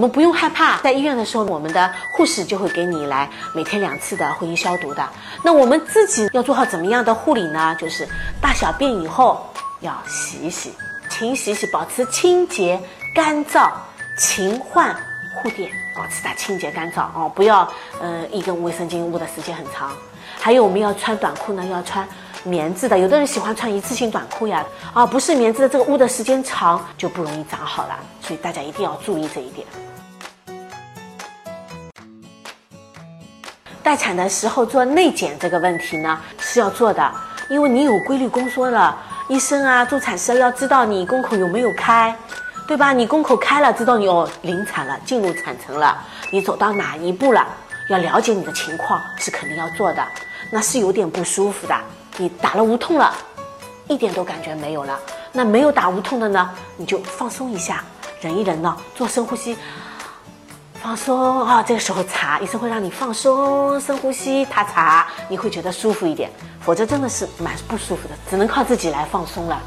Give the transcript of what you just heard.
我们不用害怕，在医院的时候，我们的护士就会给你来每天两次的会阴消毒的。那我们自己要做好怎么样的护理呢？就是大小便以后要洗一洗，勤洗洗，保持清洁干燥，勤换护垫，保持它清洁干燥哦，不要呃一根卫生巾捂的时间很长。还有我们要穿短裤呢，要穿棉质的，有的人喜欢穿一次性短裤呀，啊不是棉质的，这个捂的时间长就不容易长好了，所以大家一定要注意这一点。待产的时候做内检这个问题呢是要做的，因为你有规律宫缩了，医生啊助产师要知道你宫口有没有开，对吧？你宫口开了，知道你哦临产了，进入产程了，你走到哪一步了？要了解你的情况是肯定要做的。那是有点不舒服的，你打了无痛了，一点都感觉没有了。那没有打无痛的呢，你就放松一下，忍一忍呢，做深呼吸，放松啊。这个时候查，医生会让你放松，深呼吸，他查，你会觉得舒服一点。否则真的是蛮不舒服的，只能靠自己来放松了。